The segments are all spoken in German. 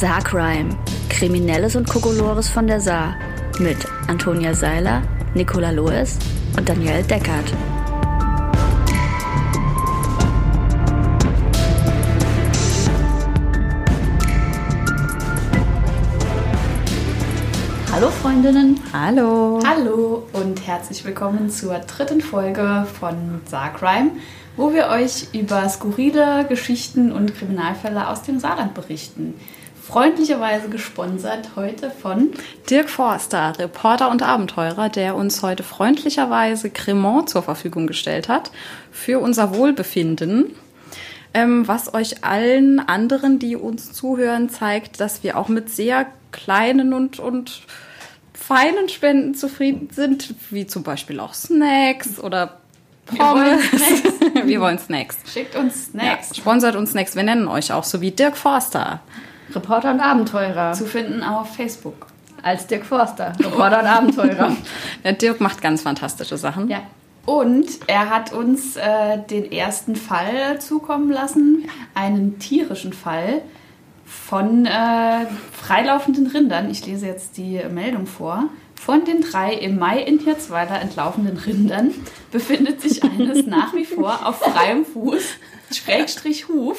Saarcrime. Kriminelles und Kokolores von der Saar. Mit Antonia Seiler, Nicola Loes und Danielle Deckert. Hallo Freundinnen. Hallo. Hallo und herzlich willkommen zur dritten Folge von Saarcrime, wo wir euch über skurrile Geschichten und Kriminalfälle aus dem Saarland berichten. Freundlicherweise gesponsert heute von Dirk Forster, Reporter und Abenteurer, der uns heute freundlicherweise Cremant zur Verfügung gestellt hat für unser Wohlbefinden. Ähm, was euch allen anderen, die uns zuhören, zeigt, dass wir auch mit sehr kleinen und, und feinen Spenden zufrieden sind, wie zum Beispiel auch Snacks oder Pommes. Wir wollen Snacks. wir wollen Snacks. Schickt uns Snacks. Ja, sponsert uns Snacks. Wir nennen euch auch so wie Dirk Forster. Reporter und Abenteurer. Zu finden auf Facebook. Als Dirk Forster. Reporter und Abenteurer. Der Dirk macht ganz fantastische Sachen. Ja. Und er hat uns äh, den ersten Fall zukommen lassen, einen tierischen Fall von äh, freilaufenden Rindern. Ich lese jetzt die Meldung vor. Von den drei im Mai in Hirzweiler entlaufenden Rindern befindet sich eines nach wie vor auf freiem Fuß, Schrägstrich Huf.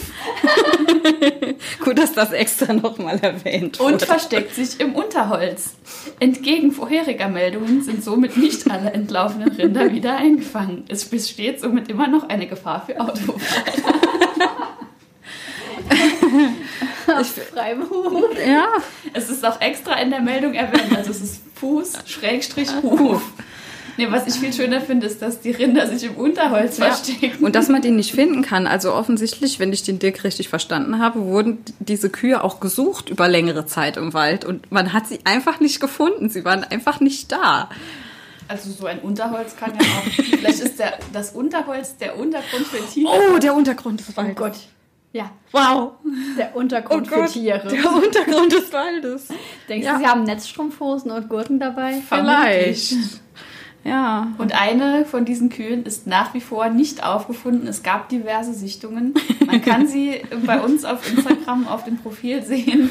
Gut, dass das extra nochmal erwähnt wurde. Und versteckt sich im Unterholz. Entgegen vorheriger Meldungen sind somit nicht alle entlaufenen Rinder wieder eingefangen. Es besteht somit immer noch eine Gefahr für Autofahrer. Auf freiem Huf. Ja. Es ist auch extra in der Meldung erwähnt. Also es ist Fuß, Schrägstrich, Huf. Nee, was ich viel schöner finde, ist, dass die Rinder sich im Unterholz Ja. verstecken. Und dass man den nicht finden kann. Also offensichtlich, wenn ich den Dirk richtig verstanden habe, wurden diese Kühe auch gesucht über längere Zeit im Wald. Und man hat sie einfach nicht gefunden. Sie waren einfach nicht da. Also so ein Unterholz kann ja auch. Vielleicht ist der, das Unterholz der Untergrund für Tiere. Oh, der Untergrund des Waldes. Gott. Ja, Wow. der Untergrund Oh für Tiere. Der Untergrund des Waldes. Denkst Ja. du, sie haben Netzstrumpfhosen und Gurken dabei? Vielleicht. Ja. Und eine von diesen Kühen ist nach wie vor nicht aufgefunden. Es gab diverse Sichtungen. Man kann sie bei uns auf Instagram auf dem Profil sehen.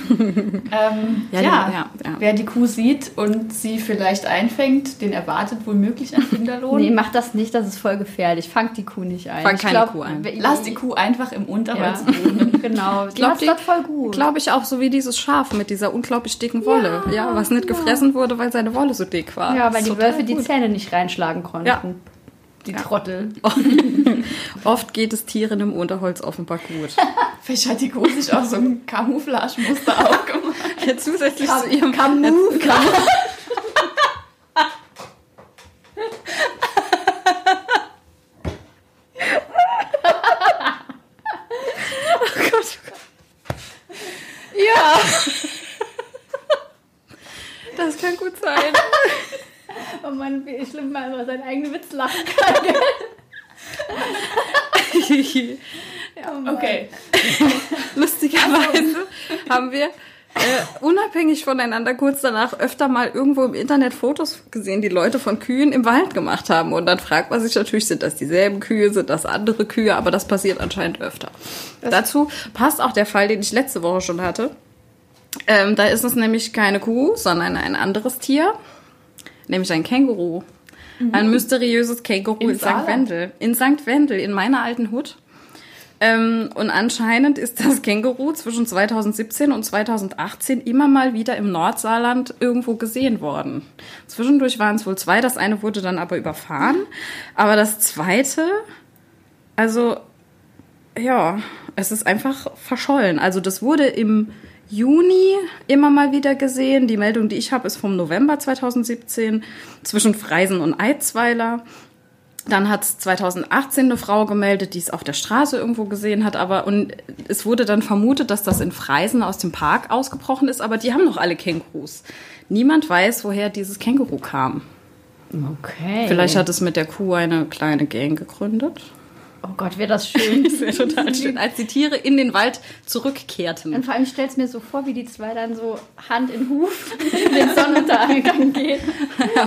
Ähm, Ja, ja, die- ja, ja. wer die Kuh sieht und sie vielleicht einfängt, den erwartet womöglich ein Kinderlohn. Nee, mach das nicht, das ist voll gefährlich. Fangt die Kuh nicht ein. Fang Ich keine Kuh ein. Lass die Kuh einfach im Unterholz Ja. wohnen. Genau, die glaub, macht das voll gut. Glaube ich auch, so wie dieses Schaf mit dieser unglaublich dicken Wolle. Ja, was nicht gefressen wurde, weil seine Wolle so dick war. ja, weil die Wölfe die gut. Zähne nicht reinschlagen konnten. Ja. Die Trottel. Oft geht es Tieren im Unterholz offenbar gut. Vielleicht hat die Kuh sich auch so ein Camouflage-Muster aufgemacht. Ja, zusätzlich zu ihrem Camus. Ja. Das kann gut sein. Oh Mann, wie schlimm man über seinen eigenen Witz lachen kann. Oh Mann. Okay. Lustigerweise haben wir äh, unabhängig voneinander kurz danach öfter mal irgendwo im Internet Fotos gesehen, die Leute von Kühen im Wald gemacht haben. Und dann fragt man sich natürlich, sind das dieselben Kühe, sind das andere Kühe? Aber das passiert anscheinend öfter. Dazu passt auch der Fall, den ich letzte Woche schon hatte. Ähm, da ist es nämlich keine Kuh, sondern ein anderes Tier, nämlich ein Känguru. Ein mysteriöses Känguru in, Im St. Wendel. In St. Wendel, in meiner alten Hut. Ähm, und anscheinend ist das Känguru zwischen 2017 und 2018 immer mal wieder im Nordsaarland irgendwo gesehen worden. Zwischendurch waren es wohl zwei, das eine wurde dann aber überfahren. Aber das zweite, also ja, es ist einfach verschollen. Also das wurde im Juni immer mal wieder gesehen. Die Meldung, die ich habe, ist vom November 2017 zwischen Freisen und Eidsweiler. Dann hat 2018 eine Frau gemeldet, die es auf der Straße irgendwo gesehen hat, aber und es wurde dann vermutet, dass das in Freisen aus dem Park ausgebrochen ist, aber die haben noch alle Kängurus. Niemand weiß, woher dieses Känguru kam. Okay. Vielleicht hat es mit der Kuh eine kleine Gang gegründet. Oh Gott, wäre das schön. Das wäre total schön, als die Tiere in den Wald zurückkehrten. Und vor allem stellst mir so vor, wie die zwei dann so Hand in Huf in den Sonnenuntergang gehen.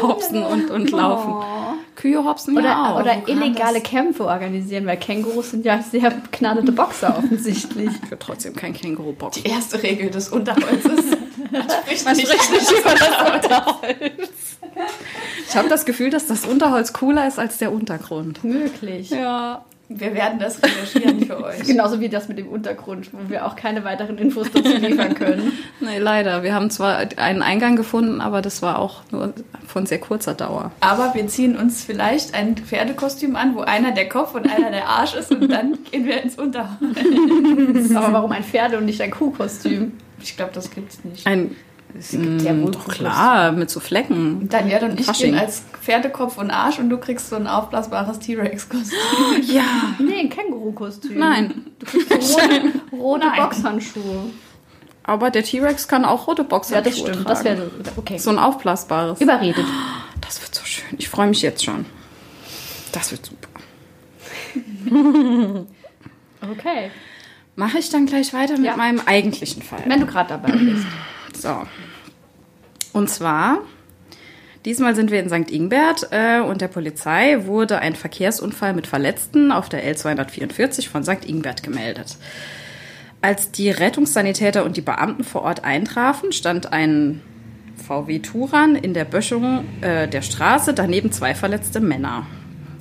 Hopsen und, und laufen. Oh. Kühe hopsen ja Oder, auch. oder illegale das? Kämpfe organisieren, weil Kängurus sind ja sehr begnadete Boxer offensichtlich. ich würde trotzdem kein Känguru boxen. Die erste Regel des Unterholzes. Man spricht Man nicht spricht nicht über das Unterholz. Ich habe das Gefühl, dass das Unterholz cooler ist als der Untergrund. Möglich. Ja. Wir werden das recherchieren für euch. Genauso wie das mit dem Untergrund, wo wir auch keine weiteren Infos dazu liefern können. Nee, leider. Wir haben zwar einen Eingang gefunden, aber das war auch nur von sehr kurzer Dauer. Aber wir ziehen uns vielleicht ein Pferdekostüm an, wo einer der Kopf und einer der Arsch ist und dann gehen wir ins Unterholz. Aber warum ein Pferde- und nicht ein Kuhkostüm? Ich glaube, das gibt's nicht. Ein Es gibt ja wohl doch klar, mit so Flecken. Daniel und ich Fasching. gehen als Pferdekopf und Arsch und du kriegst so ein aufblasbares T-Rex-Kostüm. Ja. Nee, ein Känguru-Kostüm. Nein. Rote, rote Nein. Boxhandschuhe. Aber der T-Rex kann auch rote Ja, Boxhandschuhe das stimmt. tragen. Das wäre okay. so ein aufblasbares. Überredet. Das wird so schön. Ich freue mich jetzt schon. Das wird super. Okay. Mache ich dann gleich weiter mit Ja. meinem eigentlichen Fall. Wenn du gerade dabei bist. So. Und zwar, diesmal sind wir in St. Ingbert äh, und der Polizei wurde ein Verkehrsunfall mit Verletzten auf der L244 von St. Ingbert gemeldet. Als die Rettungssanitäter und die Beamten vor Ort eintrafen, stand ein VW Turan in der Böschung äh, der Straße, daneben zwei verletzte Männer.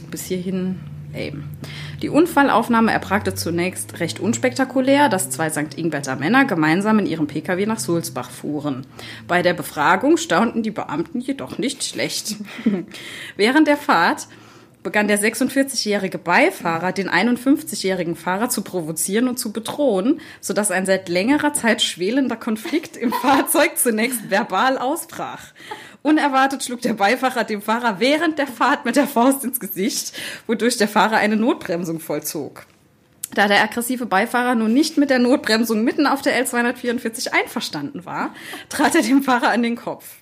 Bis hierhin aim. Die Unfallaufnahme erpragte zunächst recht unspektakulär, dass zwei St. Ingberter Männer gemeinsam in ihrem Pkw nach Sulzbach fuhren. Bei der Befragung staunten die Beamten jedoch nicht schlecht. Während der Fahrt begann der 46-jährige Beifahrer den 51-jährigen Fahrer zu provozieren und zu bedrohen, sodass ein seit längerer Zeit schwelender Konflikt im Fahrzeug zunächst verbal ausbrach. Unerwartet schlug der Beifahrer dem Fahrer während der Fahrt mit der Faust ins Gesicht, wodurch der Fahrer eine Notbremsung vollzog. Da der aggressive Beifahrer nun nicht mit der Notbremsung mitten auf der L244 einverstanden war, trat er dem Fahrer an den Kopf.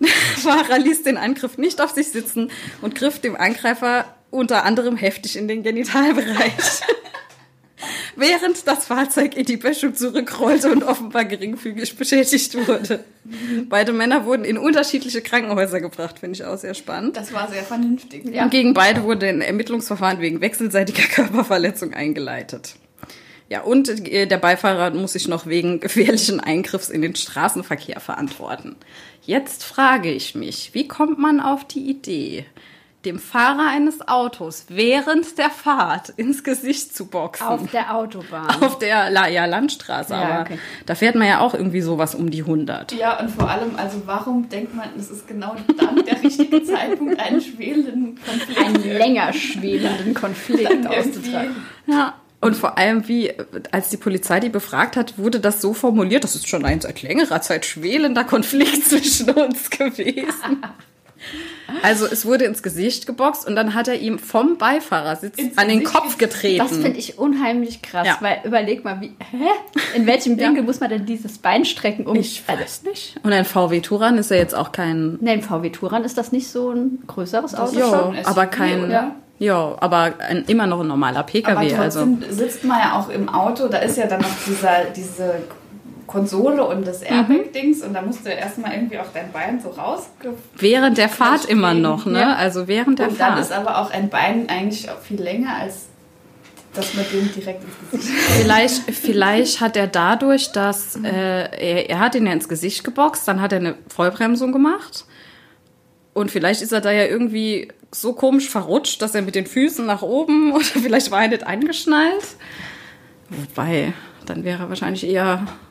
Der Fahrer ließ den Angriff nicht auf sich sitzen und griff dem Angreifer unter anderem heftig in den Genitalbereich. Während das Fahrzeug in die Böschung zurückrollte und offenbar geringfügig beschädigt wurde. Beide Männer wurden in unterschiedliche Krankenhäuser gebracht, finde ich auch sehr spannend. Das war sehr vernünftig. Und gegen beide wurde ein Ermittlungsverfahren wegen wechselseitiger Körperverletzung eingeleitet. Ja, und äh, der Beifahrer muss sich noch wegen gefährlichen Eingriffs in den Straßenverkehr verantworten. Jetzt frage ich mich, wie kommt man auf die Idee, dem Fahrer eines Autos während der Fahrt ins Gesicht zu boxen? Auf der Autobahn. Auf der La ja, Landstraße, Ja, aber okay. da fährt man ja auch irgendwie sowas um die 100. Ja, und vor allem, also warum denkt man, es ist genau dann der richtige Zeitpunkt, einen schwelenden Konflikt einen länger schwelenden Konflikt auszutragen. Ja. Und vor allem, wie, als die Polizei die befragt hat, wurde das so formuliert, das ist schon ein seit längerer Zeit schwelender Konflikt zwischen uns gewesen. Also es wurde ins Gesicht geboxt und dann hat er ihm vom Beifahrersitz Ins an den Gesicht Kopf getreten. Das finde ich unheimlich krass, Ja. weil überleg mal, wie, hä? In welchem Winkel muss man denn dieses Bein strecken, um. ich weiß nicht. Und ein VW Touran ist ja jetzt auch kein, Ne, im VW Touran ist das nicht so ein größeres Auto. ja, ein aber kein, oder? ja, aber ein, immer noch ein normaler Aber PKW. Also trotzdem sitzt man ja auch im Auto, da ist ja dann noch dieser, diese Konsole und das Airbag-Dings und da musst du erstmal irgendwie auch dein Bein so rausge... während der Fahrt immer noch, ne? Ja. Also während der Und dann Fahrt. ist aber auch ein Bein eigentlich auch viel länger als das mit dem direkt ins Gesicht. Vielleicht, vielleicht hat er dadurch, dass äh, er, er hat ihn ja ins Gesicht geboxt, dann hat er eine Vollbremsung gemacht. Und vielleicht ist er da ja irgendwie so komisch verrutscht, dass er mit den Füßen nach oben oder vielleicht war er nicht angeschnallt. Wobei, dann wäre er wahrscheinlich eher auf,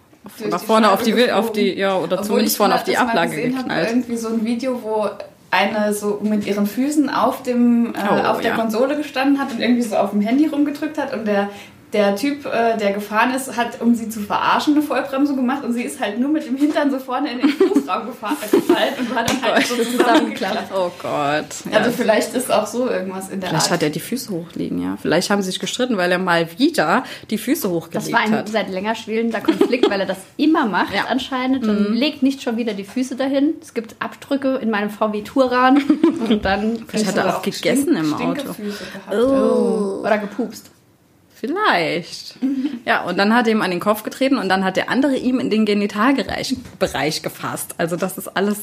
nach vorne auf die, Wil- auf die, geflogen. ja, oder Obwohl zumindest ich vorne auf die Ablage gesehen habe, geknallt. irgendwie so ein Video, wo eine so mit ihren Füßen auf dem äh, Oh, auf der ja. Konsole gestanden hat und irgendwie so auf dem Handy rumgedrückt hat und der der Typ, äh, der gefahren ist, hat, um sie zu verarschen, eine Vollbremsung gemacht und sie ist halt nur mit dem Hintern so vorne in den Fußraum gefahren, äh, gefallen und war dann halt so zusammengeklappt. Oh Gott. Ja. Also vielleicht ist auch so irgendwas in der Vielleicht Art. hat er die Füße hochliegen, ja. Vielleicht haben sie sich gestritten, weil er mal wieder die Füße hochgelegt Das war ein hat. seit länger schwelender Konflikt, weil er das immer macht Ja. anscheinend und legt nicht schon wieder die Füße dahin. Es gibt Abdrücke in meinem VW Touran und dann Vielleicht hat er auch gegessen im Auto. Gehabt. oh. oder gepupst. Vielleicht. Ja, und dann hat er ihm an den Kopf getreten und dann hat der andere ihm in den Genitalbereich Bereich gefasst. Also das ist alles.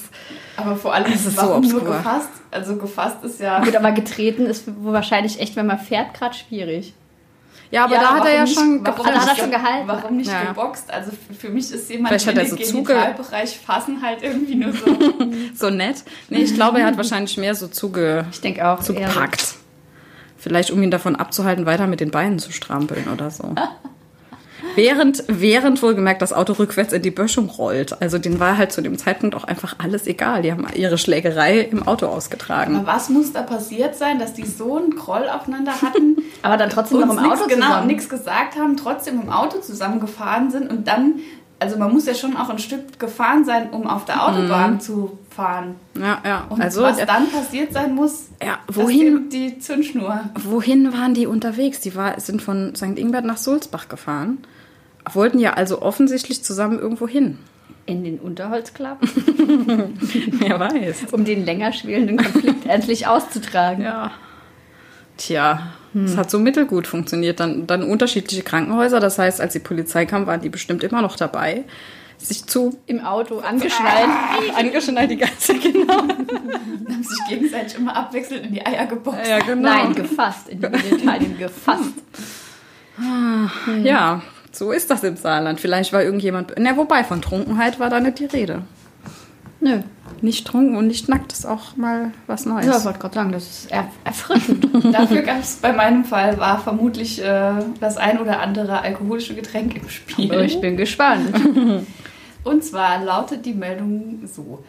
Aber vor allem, Es ist so warum nur obskur. gefasst? Also gefasst ist ja... Gut, aber getreten ist wohl wahrscheinlich echt, wenn man fährt, gerade schwierig. Ja, aber Ja, da hat er ja nicht- schon warum da hat er schon ge- gehalten. Warum nicht Ja. geboxt? Also für mich ist jemand Vielleicht hat in er den so Genitalbereich fassen halt irgendwie nur so. so nett. Nee, ich glaube, er hat wahrscheinlich mehr so zuge, Ich denke auch. zugepackt. Vielleicht, um ihn davon abzuhalten, weiter mit den Beinen zu strampeln oder so. Während, während wohlgemerkt das Auto rückwärts in die Böschung rollt. Also denen war halt zu dem Zeitpunkt auch einfach alles egal. Die haben ihre Schlägerei im Auto ausgetragen. Aber was muss da passiert sein, dass die so einen Groll aufeinander hatten? Aber dann trotzdem noch im nix, Auto genau, zusammen. nichts gesagt haben, trotzdem im Auto zusammengefahren sind und dann, also man muss ja schon auch ein Stück gefahren sein, um auf der Autobahn zu fahren. Ja, ja. Und also, was dann passiert sein muss, ja, wohin, ist die Zündschnur. wohin waren die unterwegs? Die war, sind von St. Ingbert nach Sulzbach gefahren. Wollten ja also offensichtlich zusammen irgendwo hin. In den Unterholzklapp, Wer weiß. um den länger schwelenden Konflikt endlich auszutragen. Ja. Tja, es hat so mittelgut funktioniert. Dann, dann unterschiedliche Krankenhäuser. Das heißt, als die Polizei kam, waren die bestimmt immer noch dabei, sich zu Im Auto angeschnallt. angeschnallt die ganze genau. Und haben sich gegenseitig immer abwechselnd in die Eier geboxt. Ja, genau. Nein, gefasst. In die Genitalien gefasst. Ja, so ist das im Saarland. Vielleicht war irgendjemand. Na, wobei, von Trunkenheit war da nicht die Rede. Nö. Nicht trunken und nicht nackt ist auch mal was Neues. Ja, ich wollte gerade sagen, das ist er erfrischend. Dafür gab es bei meinem Fall war vermutlich äh, das ein oder andere alkoholische Getränk im Spiel. Aber ich bin gespannt. Und zwar lautet die Meldung so.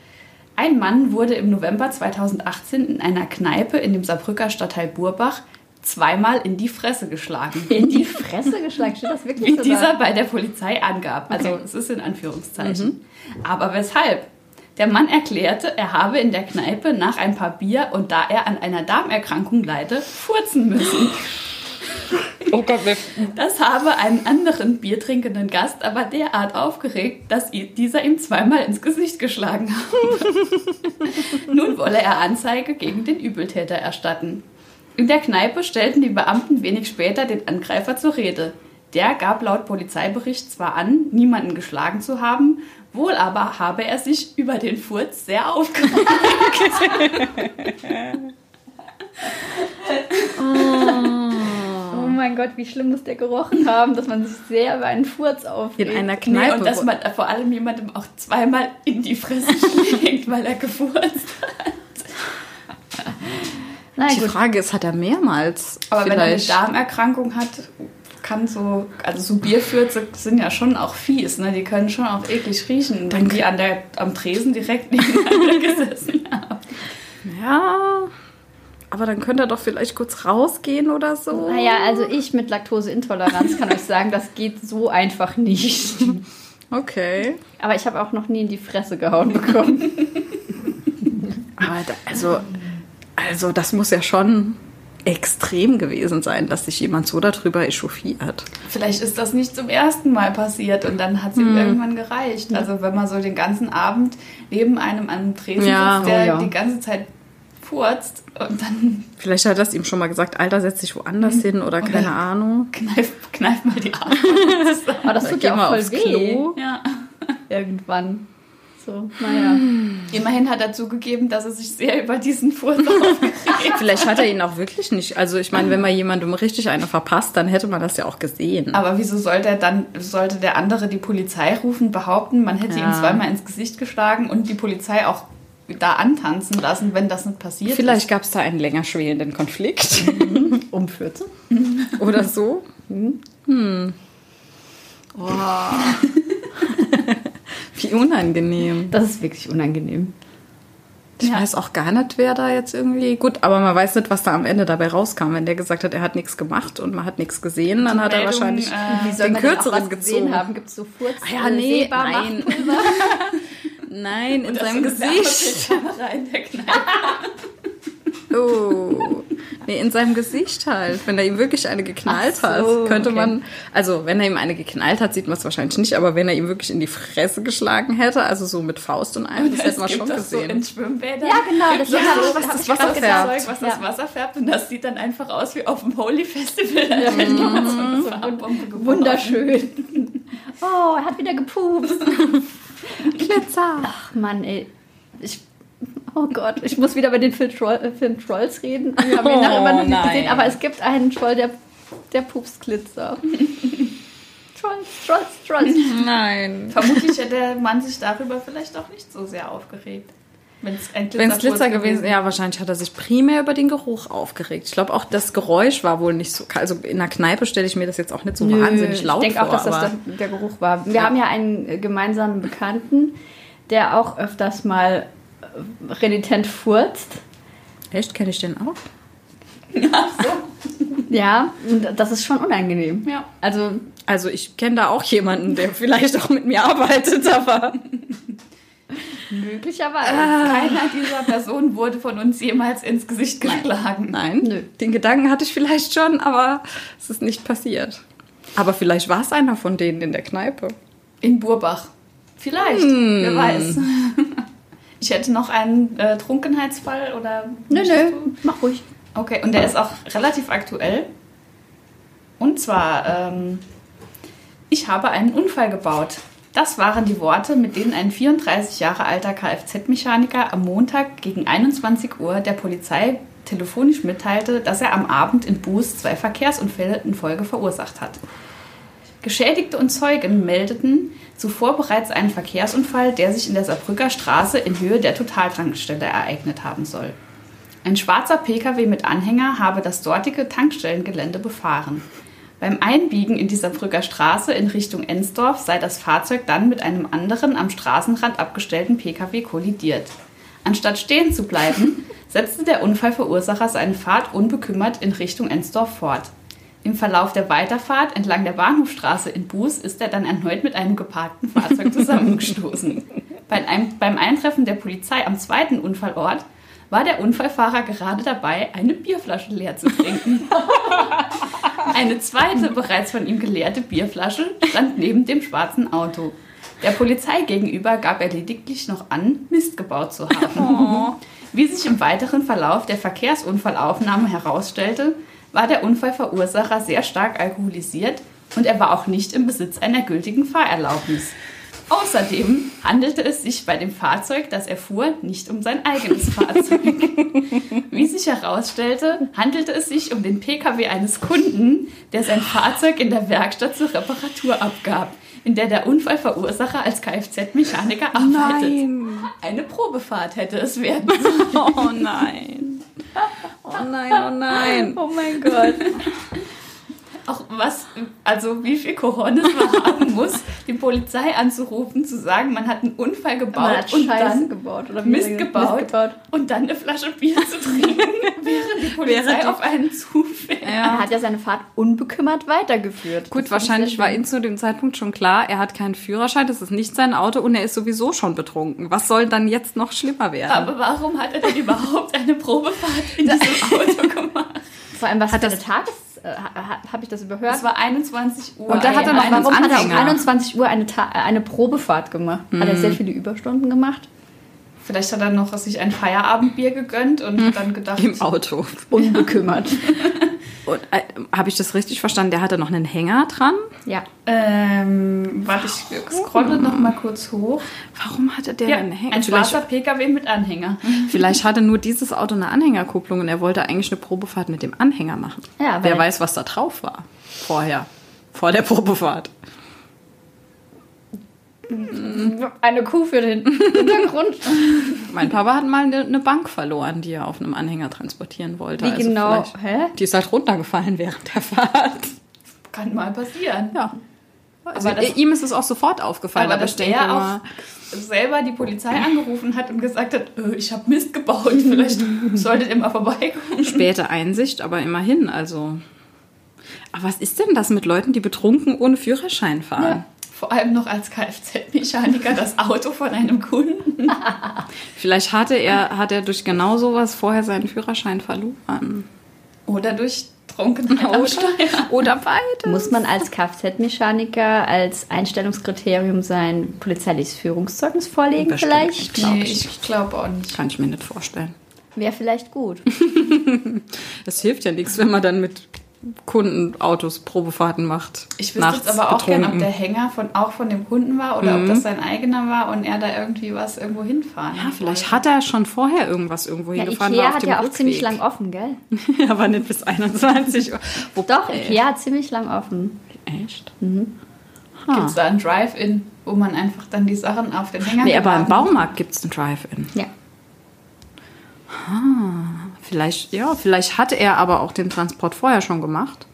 Ein Mann wurde im November 2018 in einer Kneipe in dem Saarbrücker Stadtteil Burbach zweimal in die Fresse geschlagen. In die Fresse geschlagen. Steht das wirklich Wie so dieser da? bei der Polizei angab. Also Okay. es ist in Anführungszeichen. Aber weshalb? Der Mann erklärte, er habe in der Kneipe nach ein paar Bier und da er an einer Darmerkrankung leide, furzen müssen. Oh Gott, Das habe einen anderen biertrinkenden Gast aber derart aufgeregt, dass dieser ihm zweimal ins Gesicht geschlagen habe. Nun wolle er Anzeige gegen den Übeltäter erstatten. In der Kneipe stellten die Beamten wenig später den Angreifer zur Rede. Der gab laut Polizeibericht zwar an, niemanden geschlagen zu haben, wohl aber habe er sich über den Furz sehr aufgeregt. Oh mein Gott, wie schlimm muss der gerochen haben, dass man sich sehr über einen Furz in aufregt. einer Nee, Kneipe. und dass man vor allem jemandem auch zweimal in die Fresse schlägt, weil er gefurzt hat. Nein, die gut. Frage ist, hat er mehrmals? Aber wenn er eine vielleicht? Darmerkrankung hat, kann so, also so Bierfürze sind ja schon auch fies, ne? Die können schon auch eklig riechen, wenn die an der, am Tresen direkt nebeneinander gesessen haben. Ja, aber dann könnte er doch vielleicht kurz rausgehen oder so. Naja, also ich mit Laktoseintoleranz kann euch sagen, das geht so einfach nicht. Okay. Aber ich habe auch noch nie in die Fresse gehauen bekommen. Aber da, also, also das muss ja schon extrem gewesen sein, dass sich jemand so darüber echauffiert. Vielleicht ist das nicht zum ersten Mal passiert und dann hat es ihm irgendwann gereicht. Also wenn man so den ganzen Abend neben einem an dem Tresen Ja. sitzt, der Oh ja. die ganze Zeit furzt und dann Vielleicht hat das ihm schon mal gesagt, Alter, setz dich woanders hin oder Oder- keine Ahnung. kneif, kneif mal die Arme. Aber das tut ja mal auch voll aufs weh. Klo. ja. Irgendwann. So, naja. Immerhin hat er zugegeben, dass er sich sehr über diesen Furz aufgeregt Vielleicht hat er ihn auch wirklich nicht. Also ich meine, wenn man jemandem richtig eine verpasst, dann hätte man das ja auch gesehen. Aber wieso sollte er dann, sollte der andere die Polizei rufen, behaupten, man hätte Ja. ihm zweimal ins Gesicht geschlagen und die Polizei auch da antanzen lassen, wenn das nicht passiert Vielleicht gab es da einen länger schwelenden Konflikt Um 14? oder so. Hm. Oh. Wie unangenehm. Das ist wirklich unangenehm. Ich Ja. weiß auch gar nicht, wer da jetzt irgendwie. Gut, aber man weiß nicht, was da am Ende dabei rauskam. Wenn der gesagt hat, er hat nichts gemacht und man hat nichts gesehen, dann hat er Meldung, wahrscheinlich äh, Wie soll den kürzeren gezogen. gesehen haben? Gibt es so Furz? Ah ja, nee, Sehbar nein. Nein, in seinem Gesicht. Wärmebildkamera in der. Oh. Nee, in seinem Gesicht halt. Wenn er ihm wirklich eine geknallt so, hat, könnte okay. man, also wenn er ihm eine geknallt hat, sieht man es wahrscheinlich nicht, aber wenn er ihm wirklich in die Fresse geschlagen hätte, also so mit Faust und allem, das hätte man schon so gesehen. in Schwimmbädern. Ja, genau, das so, ja, so, das was das Wasser färbt. gesagt. was das Ja. Wasser färbt und das sieht dann einfach aus wie auf dem Holy Festival. Hat jemand so eine. Wunderschön. Oh, er hat wieder gepupst. Glitzer. Ach Mann, ey. Ich, oh Gott, ich muss wieder über den Film, Troll, äh, Film Trolls reden. Wir haben ihn Oh, nachher immer noch nicht nein. gesehen, aber es gibt einen Troll, der, der pupst Glitzer. Trolls, Trolls, Trolls. Nein. Vermutlich hätte man sich darüber vielleicht auch nicht so sehr aufgeregt. Wenn es ein Wenn es Glitzer Glitzerfurz gewesen ja, wahrscheinlich hat er sich primär über den Geruch aufgeregt. Ich glaube auch, das Geräusch war wohl nicht so, also in einer Kneipe stelle ich mir das jetzt auch nicht so wahnsinnig laut ich denke vor. auch, dass das der, der Geruch war. Wir haben ja einen äh, gemeinsamen Bekannten, der auch öfters mal äh, renitent furzt. echt, kenne ich den auch? Ja, und das ist schon unangenehm. Ja. Also, Also ich kenne da auch jemanden, der vielleicht auch mit mir arbeitet, aber möglicherweise. Keiner dieser Personen wurde von uns jemals ins Gesicht geschlagen. nein, Nö. den Gedanken hatte ich vielleicht schon, aber es ist nicht passiert. Aber vielleicht war es einer von denen in der Kneipe. In Burbach. Vielleicht, wer weiß. Ich hätte noch einen äh, Trunkenheitsfall oder. Nö, nö, du? mach ruhig. Okay, und der ist auch relativ aktuell. Und zwar, ähm, ich habe einen Unfall gebaut. Das waren die Worte, mit denen ein 34 Jahre alter Kfz-Mechaniker am Montag gegen 21 Uhr der Polizei telefonisch mitteilte, dass er am Abend in Buß zwei Verkehrsunfälle in Folge verursacht hat. Geschädigte und Zeugen meldeten zuvor bereits einen Verkehrsunfall, der sich in der Saarbrücker Straße in Höhe der Totaltankstelle ereignet haben soll. Ein schwarzer Pkw mit Anhänger habe das dortige Tankstellengelände befahren. Beim Einbiegen in die Saarbrücker Straße in Richtung Ensdorf sei das Fahrzeug dann mit einem anderen am Straßenrand abgestellten Pkw kollidiert. Anstatt stehen zu bleiben, setzte der Unfallverursacher seine Fahrt unbekümmert in Richtung Ensdorf fort. Im Verlauf der Weiterfahrt entlang der Bahnhofstraße in Buß ist er dann erneut mit einem geparkten Fahrzeug zusammengestoßen. Bei einem, beim Eintreffen der Polizei am zweiten Unfallort war der Unfallfahrer gerade dabei, eine Bierflasche leer zu trinken. Eine zweite, bereits von ihm geleerte Bierflasche stand neben dem schwarzen Auto. Der Polizei gegenüber gab er lediglich noch an, Mist gebaut zu haben. Wie sich im weiteren Verlauf der Verkehrsunfallaufnahme herausstellte, war der Unfallverursacher sehr stark alkoholisiert und er war auch nicht im Besitz einer gültigen Fahrerlaubnis. Außerdem handelte es sich bei dem Fahrzeug, das er fuhr, nicht um sein eigenes Fahrzeug. Wie sich herausstellte, handelte es sich um den Pkw eines Kunden, der sein Fahrzeug in der Werkstatt zur Reparatur abgab, in der der Unfallverursacher als Kfz-Mechaniker arbeitet. Nein. Eine Probefahrt hätte es werden sollen. Oh nein. Oh nein, oh nein. Oh mein Gott. Was, also wie viel Cojones man haben muss, die Polizei anzurufen, zu sagen, man hat einen Unfall gebaut und dann gebaut. Oder Mist gebaut, Mist gebaut. und dann eine Flasche Bier zu trinken, während die Polizei Während auf einen zufällt. Er hat ja seine Fahrt unbekümmert weitergeführt. Gut, wahrscheinlich war ihm zu dem Zeitpunkt schon klar, er hat keinen Führerschein, das ist nicht sein Auto und er ist sowieso schon betrunken. Was soll dann jetzt noch schlimmer werden? Aber warum hat er denn überhaupt eine Probefahrt in diesem Auto gemacht? Vor allem, was Hat für das- eine Tages... Äh, Habe ich das überhört? Es war 21 Uhr. Und da hat er noch Warum hat er um Anhänger. 21 Uhr eine, Ta eine Probefahrt gemacht? Hat er sehr viele Überstunden gemacht? Vielleicht hat er noch sich ein Feierabendbier gegönnt und hat dann gedacht, Im Auto. Unbekümmert. Und äh, habe ich das richtig verstanden? Der hatte noch einen Hänger dran. ja. ähm, warte, ich scrolle noch mal kurz hoch. Warum hatte der Ja, einen Hänger? ein schwarzer PKW mit Anhänger. vielleicht hatte nur dieses Auto eine Anhängerkupplung und er wollte eigentlich eine Probefahrt mit dem Anhänger machen. Ja, Wer weiß, was da drauf war. Vorher. Vor der Probefahrt. Eine Kuh für den Hintergrund. Mein Papa hat mal eine, Bank verloren, die er auf einem Anhänger transportieren wollte. Wie Also genau? Hä? Die ist halt runtergefallen während der Fahrt. Kann mal passieren. Ja. Also Aber das- ihm ist es auch sofort aufgefallen, Aber aber, dass er mal, auch selber die Polizei angerufen hat und gesagt hat, äh, ich habe Mist gebaut, vielleicht solltet ihr mal vorbeikommen. späte Einsicht, aber immerhin, also. Aber was ist denn das mit Leuten, die betrunken ohne Führerschein fahren? Vor allem noch als Kfz-Mechaniker das Auto von einem Kunden. Vielleicht hatte er, hat er durch genau sowas vorher seinen Führerschein verloren. Oder durch Trunkenheit Steuer. Oder beide. Muss man als Kfz-Mechaniker als Einstellungskriterium sein polizeiliches Führungszeugnis vorlegen Bestimmt. vielleicht? Glaub Nee, ich ich glaube auch nicht. Kann ich mir nicht vorstellen. Wäre vielleicht gut. Das hilft ja nichts, wenn man dann mit Kundenautos Probefahrten macht. Ich wüsste jetzt aber auch gerne, ob der Hänger von, auch von dem Kunden war oder ob das sein eigener war und er da irgendwie was irgendwo hinfahren Ja, vielleicht hat er schon vorher irgendwas irgendwo Ja, hingefahren. Ikea war auf hat dem ja auch Rückweg. ziemlich lang offen, gell? aber nicht bis 21 Uhr. Wobei- Doch, Ikea hat ziemlich lang offen. Echt? Gibt es da ein Drive-In, wo man einfach dann die Sachen auf den Hänger Nee, aber im? Baumarkt gibt es einen Drive-In. Ja. Vielleicht, ja, vielleicht hatte er aber auch den Transport vorher schon gemacht.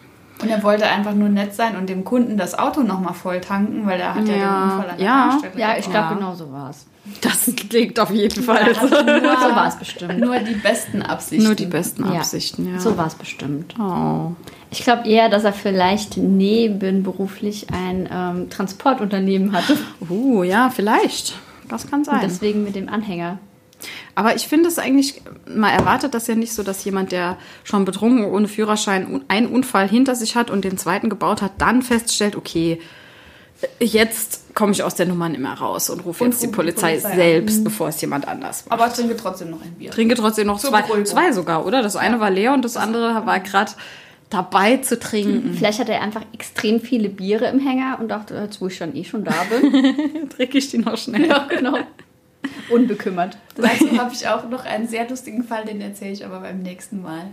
Und er wollte einfach nur nett sein und dem Kunden das Auto nochmal voll tanken, weil er hat ja, Ja, den Unfall an der ja. Tankstelle Ja, ich glaube, genau so war es. Das klingt auf jeden Fall. Er hatte So nur, war es bestimmt. nur die besten Absichten. Nur die besten Ja. Absichten, ja. So war es bestimmt. Oh. Ich glaube eher, dass er vielleicht nebenberuflich ein ähm, Transportunternehmen hatte Uh, ja, vielleicht. Das kann und sein. deswegen mit dem Anhänger. Aber ich finde es eigentlich, man erwartet das ja nicht so, dass jemand, der schon betrunken ohne Führerschein einen Unfall hinter sich hat und den zweiten gebaut hat, dann feststellt, okay, jetzt komme ich aus der Nummer nicht mehr raus und rufe Und jetzt die rufe die Polizei, Polizei an. selbst, bevor es jemand anders macht. Aber trinke trotzdem noch ein Bier. trinke trotzdem noch Zur zwei, Beruhigung. zwei sogar, oder? Das eine war leer und das andere war gerade dabei zu trinken. Vielleicht hat er einfach extrem viele Biere im Hänger und dachte, jetzt wo ich schon eh schon da bin. Trinke ich die noch schnell. ja, genau. Unbekümmert. Dazu habe ich auch noch einen sehr lustigen Fall, den erzähle ich aber beim nächsten Mal.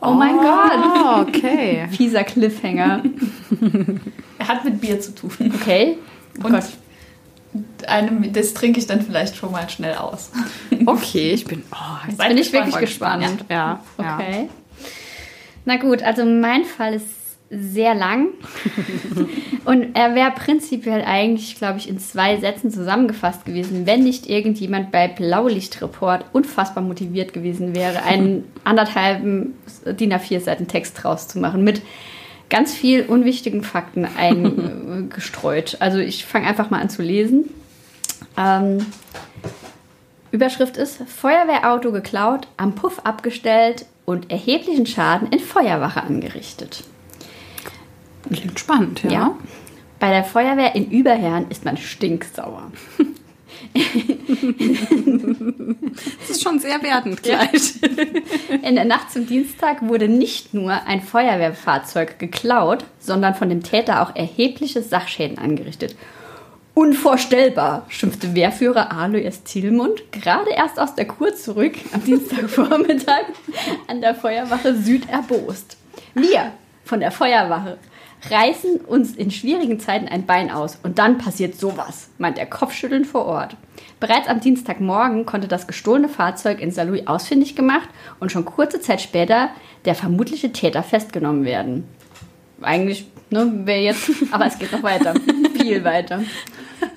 Oh mein Gott. Oh, okay. Fieser Cliffhanger. Er hat mit Bier zu tun. Okay. Oh Und Gott. einem, das trinke ich dann vielleicht schon mal schnell aus. Okay, ich bin. Oh, Jetzt bin ich gespannt. wirklich gespannt. ja, ja. Okay. Na gut, also mein Fall ist sehr lang. Und er wäre prinzipiell eigentlich, glaube ich, in zwei Sätzen zusammengefasst gewesen, wenn nicht irgendjemand bei Blaulichtreport unfassbar motiviert gewesen wäre, einen anderthalben DIN A4 Seiten Text rauszumachen mit ganz viel unwichtigen Fakten eingestreut. Also ich fange einfach mal an zu lesen. Ähm, Überschrift ist Feuerwehrauto geklaut, am Puff abgestellt und erheblichen Schaden in Feuerwache angerichtet. Klingt spannend, ja. Ja. Bei der Feuerwehr in Überherrn ist man stinksauer. Das ist schon sehr wertend gleich. In der Nacht zum Dienstag wurde nicht nur ein Feuerwehrfahrzeug geklaut, sondern von dem Täter auch erhebliche Sachschäden angerichtet. Unvorstellbar, schimpfte Wehrführer Alois Thielmund gerade erst aus der Kur zurück am Dienstagvormittag an der Feuerwache Süd erbost. Wir von der Feuerwache reißen uns in schwierigen Zeiten ein Bein aus und dann passiert sowas, meint der Kopfschütteln vor Ort. Bereits am Dienstagmorgen konnte das gestohlene Fahrzeug in Saarlouis ausfindig gemacht und schon kurze Zeit später der vermutliche Täter festgenommen werden. Eigentlich, ne, wäre jetzt, aber es geht noch weiter, viel weiter.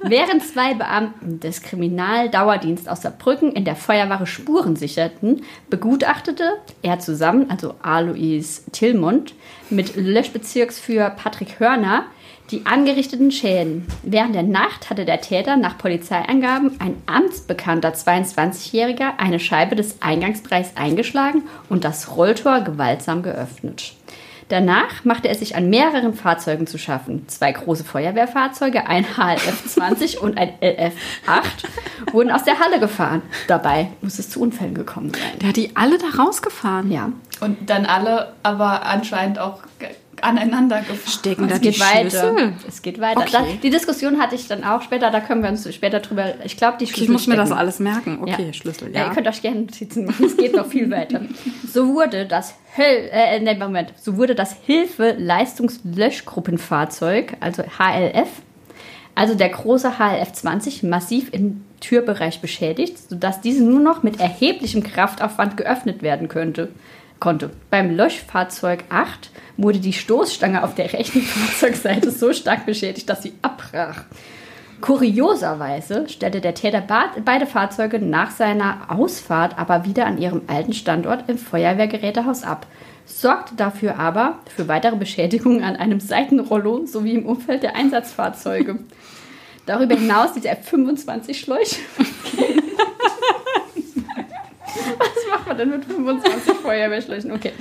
Während zwei Beamten des Kriminaldauerdienst aus Saarbrücken in der Feuerwache Spuren sicherten, begutachtete er zusammen, also Alois Tillmund, mit Löschbezirksführer Patrick Hörner, die angerichteten Schäden. Während der Nacht hatte der Täter nach Polizeiangaben ein amtsbekannter 22-Jähriger eine Scheibe des Eingangsbereichs eingeschlagen und das Rolltor gewaltsam geöffnet. Danach machte er sich an mehreren Fahrzeugen zu schaffen. Zwei große Feuerwehrfahrzeuge, ein HLF-20 und ein LF-8, wurden aus der Halle gefahren. Dabei muss es zu Unfällen gekommen sein. Der hat die alle da rausgefahren. Ja, Und dann alle aber anscheinend auch aneinander gefahren. Stecken da es die geht weiter. Es geht weiter. Okay. Da, die Diskussion hatte ich dann auch später, da können wir uns später drüber. Ich glaube, die Okay, Schlüssel ich muss mir das stecken. alles merken. Okay, Ja. Schlüssel, Ja. ja. ihr könnt euch gerne Notizen machen. Es geht noch viel weiter. So wurde das Hil äh, nee, Moment, so wurde das Hilfe Leistungslöschgruppenfahrzeug, also HLF, also der große HLF 20 massiv im Türbereich beschädigt, sodass diese nur noch mit erheblichem Kraftaufwand geöffnet werden könnte. Konnte. Beim Löschfahrzeug 8 wurde die Stoßstange auf der rechten Fahrzeugseite so stark beschädigt, dass sie abbrach. Kurioserweise stellte der Täter beide Fahrzeuge nach seiner Ausfahrt aber wieder an ihrem alten Standort im Feuerwehrgerätehaus ab, sorgte dafür aber für weitere Beschädigungen an einem Seitenrollo sowie im Umfeld der Einsatzfahrzeuge. Darüber hinaus diese F-25-Schläuche. Was macht man denn mit 25 Feuerwehrschläuchen? Okay.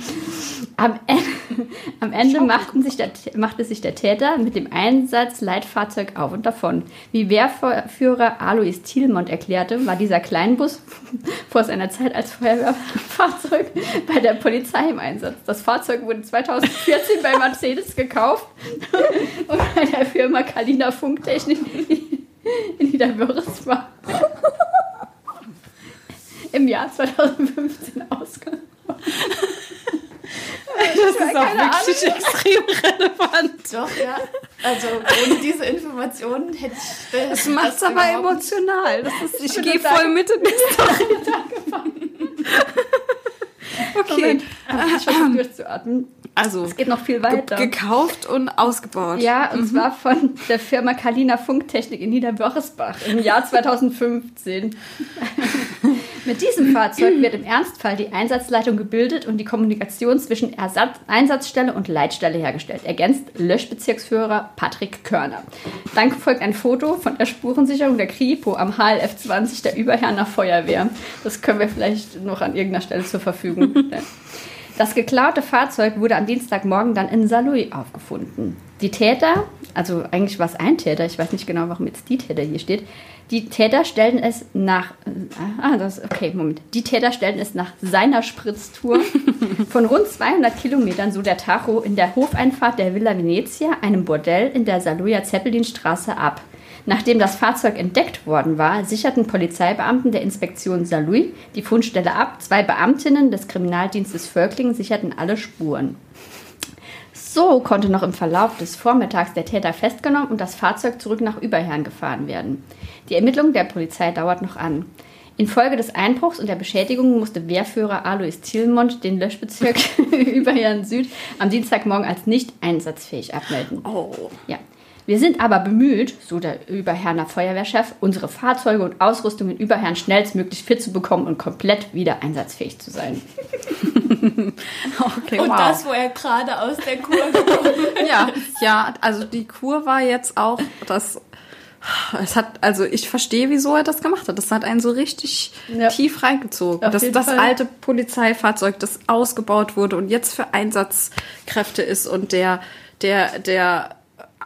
Am Ende, am Ende machten sich der, machte sich der Täter mit dem Einsatzleitfahrzeug auf und davon. Wie Wehrführer Alois Thielmont erklärte, war dieser Kleinbus vor seiner Zeit als Feuerwehrfahrzeug bei der Polizei im Einsatz. Das Fahrzeug wurde 2014 bei Mercedes gekauft und bei der Firma Kalina Funktechnik in Niederwürresbach im Jahr 2015 ausgebaut. Das ist auch wirklich extrem relevant. Doch, ja. Also ohne diese Informationen hätte ich. Äh, Das macht es aber emotional. Das ist, ich würde gehe voll mit in die Story. Okay, Moment, ich versuche durchzuatmen. also Es geht noch viel ge weiter. gekauft und ausgebaut. Ja, und zwar von der Firma Kalina Funktechnik in Niederwörresbach im Jahr 2015. Mit diesem Fahrzeug wird im Ernstfall die Einsatzleitung gebildet und die Kommunikation zwischen Ersatz Einsatzstelle und Leitstelle hergestellt, ergänzt Löschbezirksführer Patrick Körner. Dann folgt ein Foto von der Spurensicherung der Kripo am HLF 20 der Überherner Feuerwehr. Das können wir vielleicht noch an irgendeiner Stelle zur Verfügung stellen. Das geklaute Fahrzeug wurde am Dienstagmorgen dann in Saarlouis aufgefunden. Die Täter, also eigentlich war es ein Täter, ich weiß nicht genau, warum jetzt die Täter hier steht. Die Täter stellten es nach, ah, das, okay, Moment. Die Täter stellten es nach seiner Spritztour von rund 200 Kilometern, so der Tacho, in der Hofeinfahrt der Villa Venezia, einem Bordell in der Saarlouier Zeppelinstraße ab. Nachdem das Fahrzeug entdeckt worden war, sicherten Polizeibeamten der Inspektion Saarlouis die Fundstelle ab. Zwei Beamtinnen des Kriminaldienstes Völklingen sicherten alle Spuren. So konnte noch im Verlauf des Vormittags der Täter festgenommen und das Fahrzeug zurück nach Überherrn gefahren werden. Die Ermittlung der Polizei dauert noch an. Infolge des Einbruchs und der Beschädigung musste Wehrführer Alois Thielmont den Löschbezirk Überherrn Süd am Dienstagmorgen als nicht einsatzfähig abmelden. Oh. Ja. Wir sind aber bemüht, so der Überherner Feuerwehrchef, unsere Fahrzeuge und Ausrüstung in Überherrn schnellstmöglich fit zu bekommen und komplett wieder einsatzfähig zu sein. Okay, Und wow. das, wo er gerade aus der Kur gekommen ist. ja, ja, also die Kur war jetzt auch das. Es hat, also ich verstehe, wieso er das gemacht hat. Das hat einen so richtig Ja. tief reingezogen. Das das alte Polizeifahrzeug, das ausgebaut wurde und jetzt für Einsatzkräfte ist und der, der, der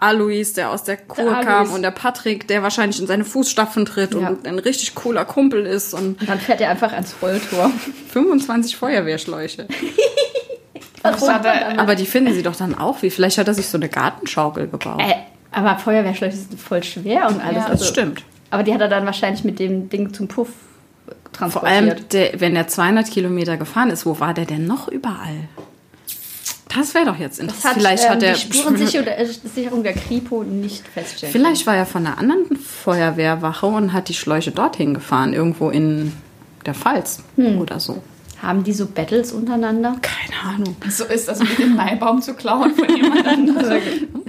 Alois, der aus der Kur Der kam und der Patrick, der wahrscheinlich in seine Fußstapfen tritt Ja. und ein richtig cooler Kumpel ist und Und dann fährt er einfach ans Rolltor. 25 Feuerwehrschläuche. Er, Aber die finden sie doch dann auch wie. Vielleicht hat er sich so eine Gartenschaukel gebaut. Äh, aber Feuerwehrschläuche sind voll schwer und alles. Ja, das also, stimmt. Aber die hat er dann wahrscheinlich mit dem Ding zum Puff Vor transportiert. allem, der, wenn der 200 Kilometer gefahren ist, wo war der denn noch überall? Das wäre doch jetzt interessant. hat, Vielleicht ähm, hat der. die Spurensicherung der, äh, Sicherung der Kripo nicht feststellen Vielleicht war er von einer anderen Feuerwehrwache und hat die Schläuche dorthin gefahren, irgendwo in der Pfalz Hm. oder so. Haben die so Battles untereinander? Keine Ahnung. so ist das mit dem Maibaum zu klauen von jemand anderem.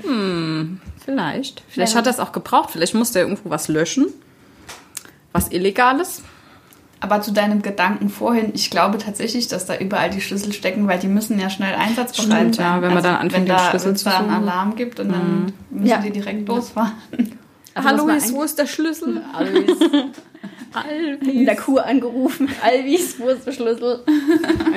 Vielleicht. Vielleicht Ja. hat er es auch gebraucht. Vielleicht musste er irgendwo was löschen. Was Illegales. Aber zu deinem Gedanken vorhin, ich glaube tatsächlich, dass da überall die Schlüssel stecken, weil die müssen ja schnell einsatzbereit Stimmt, sein. Also ja, wenn man dann anfängt, wenn den da, Schlüssel wenn es zu da einen suchen. Alarm gibt und dann müssen Ja. die direkt losfahren. Also Hallo, wo ist der Schlüssel? Alvis. Alvis. in der Kur angerufen. Alvis, wo ist der Schlüssel?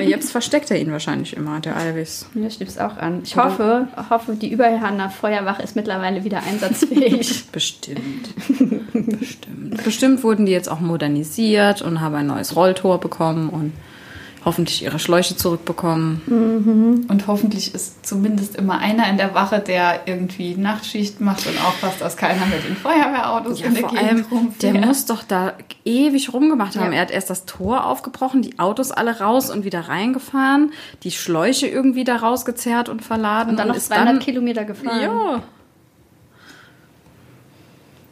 Jetzt versteckt er ihn wahrscheinlich immer, der Alvis. Mir stimmt's auch an. Ich hoffe, hoffe, die Überherner Feuerwache ist mittlerweile wieder einsatzfähig. Bestimmt. Bestimmt. Bestimmt wurden die jetzt auch modernisiert und haben ein neues Rolltor bekommen und hoffentlich ihre Schläuche zurückbekommen. Und hoffentlich ist zumindest immer einer in der Wache, der irgendwie Nachtschicht macht und aufpasst, dass keiner mit den Feuerwehrautos Ja, in der vor Gegend allem, rumfährt. der muss doch da ewig rumgemacht haben. Ja. Er hat erst das Tor aufgebrochen, die Autos alle raus und wieder reingefahren, die Schläuche irgendwie da rausgezerrt und verladen. Und dann noch ist 200 Kilometer gefahren. Ja.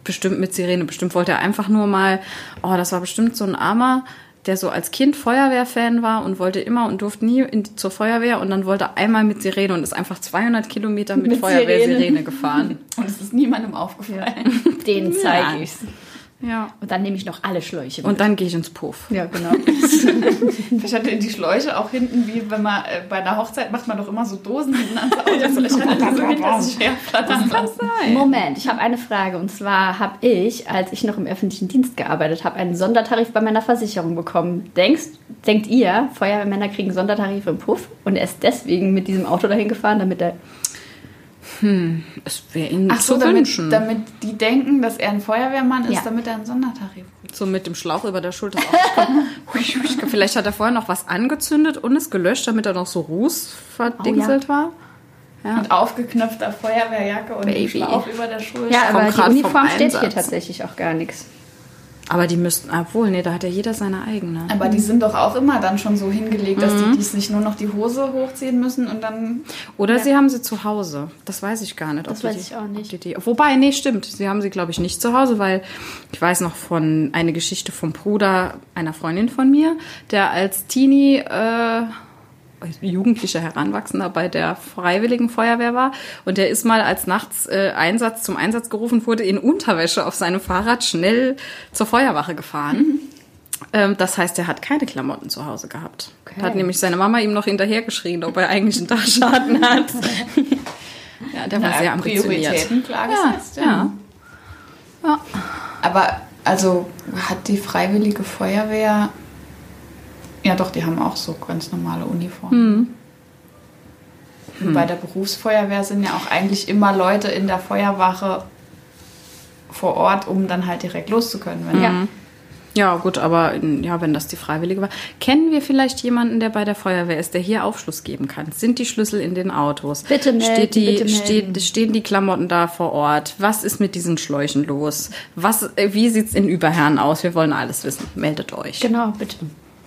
Bestimmt mit Sirene. Bestimmt wollte er einfach nur mal. Oh, das war bestimmt so ein Armer, der so als Kind Feuerwehrfan war und wollte immer und durfte nie in, zur Feuerwehr und dann wollte einmal mit Sirene und ist einfach 200 Kilometer mit, Mit Feuerwehrsirene Sirene. gefahren. Und es ist niemandem aufgefallen. Den zeige Ja. ich's. Ja. Und dann nehme ich noch alle Schläuche mit. Und dann gehe ich ins Puff. ja, genau. Vielleicht hatte die Schläuche auch hinten, wie wenn man äh, bei einer Hochzeit macht man doch immer so Dosen hinten ans Auto. Hatte so hinter sich herflattern lassen. Moment, ich habe eine Frage. Und zwar habe ich, als ich noch im öffentlichen Dienst gearbeitet habe, einen Sondertarif bei meiner Versicherung bekommen. Denkst Denkt ihr, Feuerwehrmänner kriegen Sondertarife im Puff und er ist deswegen mit diesem Auto dahin gefahren, damit er. Es wäre ihnen Ach so, zu damit, wünschen. damit die denken, dass er ein Feuerwehrmann ist, Ja. damit er einen Sondertarif kriegt. So mit dem Schlauch über der Schulter. hui. Vielleicht hat er vorher noch was angezündet und es gelöscht, damit er noch so Ruß verdingselt war. Ja. Mit aufgeknöpfter Feuerwehrjacke und Baby. Schlauch über der Schulter. Ja, aber grad die vom Uniform steht hier Einsatz. tatsächlich auch gar nichts. Aber die müssten, obwohl, nee, da hat ja jeder seine eigene. Aber die sind doch auch immer dann schon so hingelegt, dass die dies nicht nur noch die Hose hochziehen müssen und dann. Oder sie haben sie zu Hause. Das weiß ich gar nicht. Das weiß die- ich auch nicht. Die, die, wobei, nee, stimmt. Sie haben sie, glaube ich, nicht zu Hause, weil ich weiß noch von einer Geschichte vom Bruder einer Freundin von mir, der als Teenie, äh, jugendlicher Heranwachsender bei der Freiwilligen Feuerwehr war. Und der ist mal als nachts äh, Einsatz zum Einsatz gerufen wurde, in Unterwäsche auf seinem Fahrrad schnell zur Feuerwache gefahren. Ähm, das heißt, er hat keine Klamotten zu Hause gehabt. Okay. Hat nämlich seine Mama ihm noch hinterhergeschrien, ob er eigentlich einen Dachschaden hat. ja, der war Na, sehr ambitioniert. Prioritäten klar Ja, gesetzt. ja. ja. Aber also hat die Freiwillige Feuerwehr. Ja, doch, die haben auch so ganz normale Uniformen. Und Bei der Berufsfeuerwehr sind ja auch eigentlich immer Leute in der Feuerwache vor Ort, um dann halt direkt loszukönnen. Wenn Ja. Ja, gut, aber ja, wenn das die Freiwillige war. Kennen wir vielleicht jemanden, der bei der Feuerwehr ist, der hier Aufschluss geben kann? Sind die Schlüssel in den Autos? Bitte melden, Steht die, bitte melden. Steht, stehen die Klamotten da vor Ort? Was ist mit diesen Schläuchen los? Was, äh, wie sieht's in Überherren aus? Wir wollen alles wissen. Meldet euch. Genau, bitte.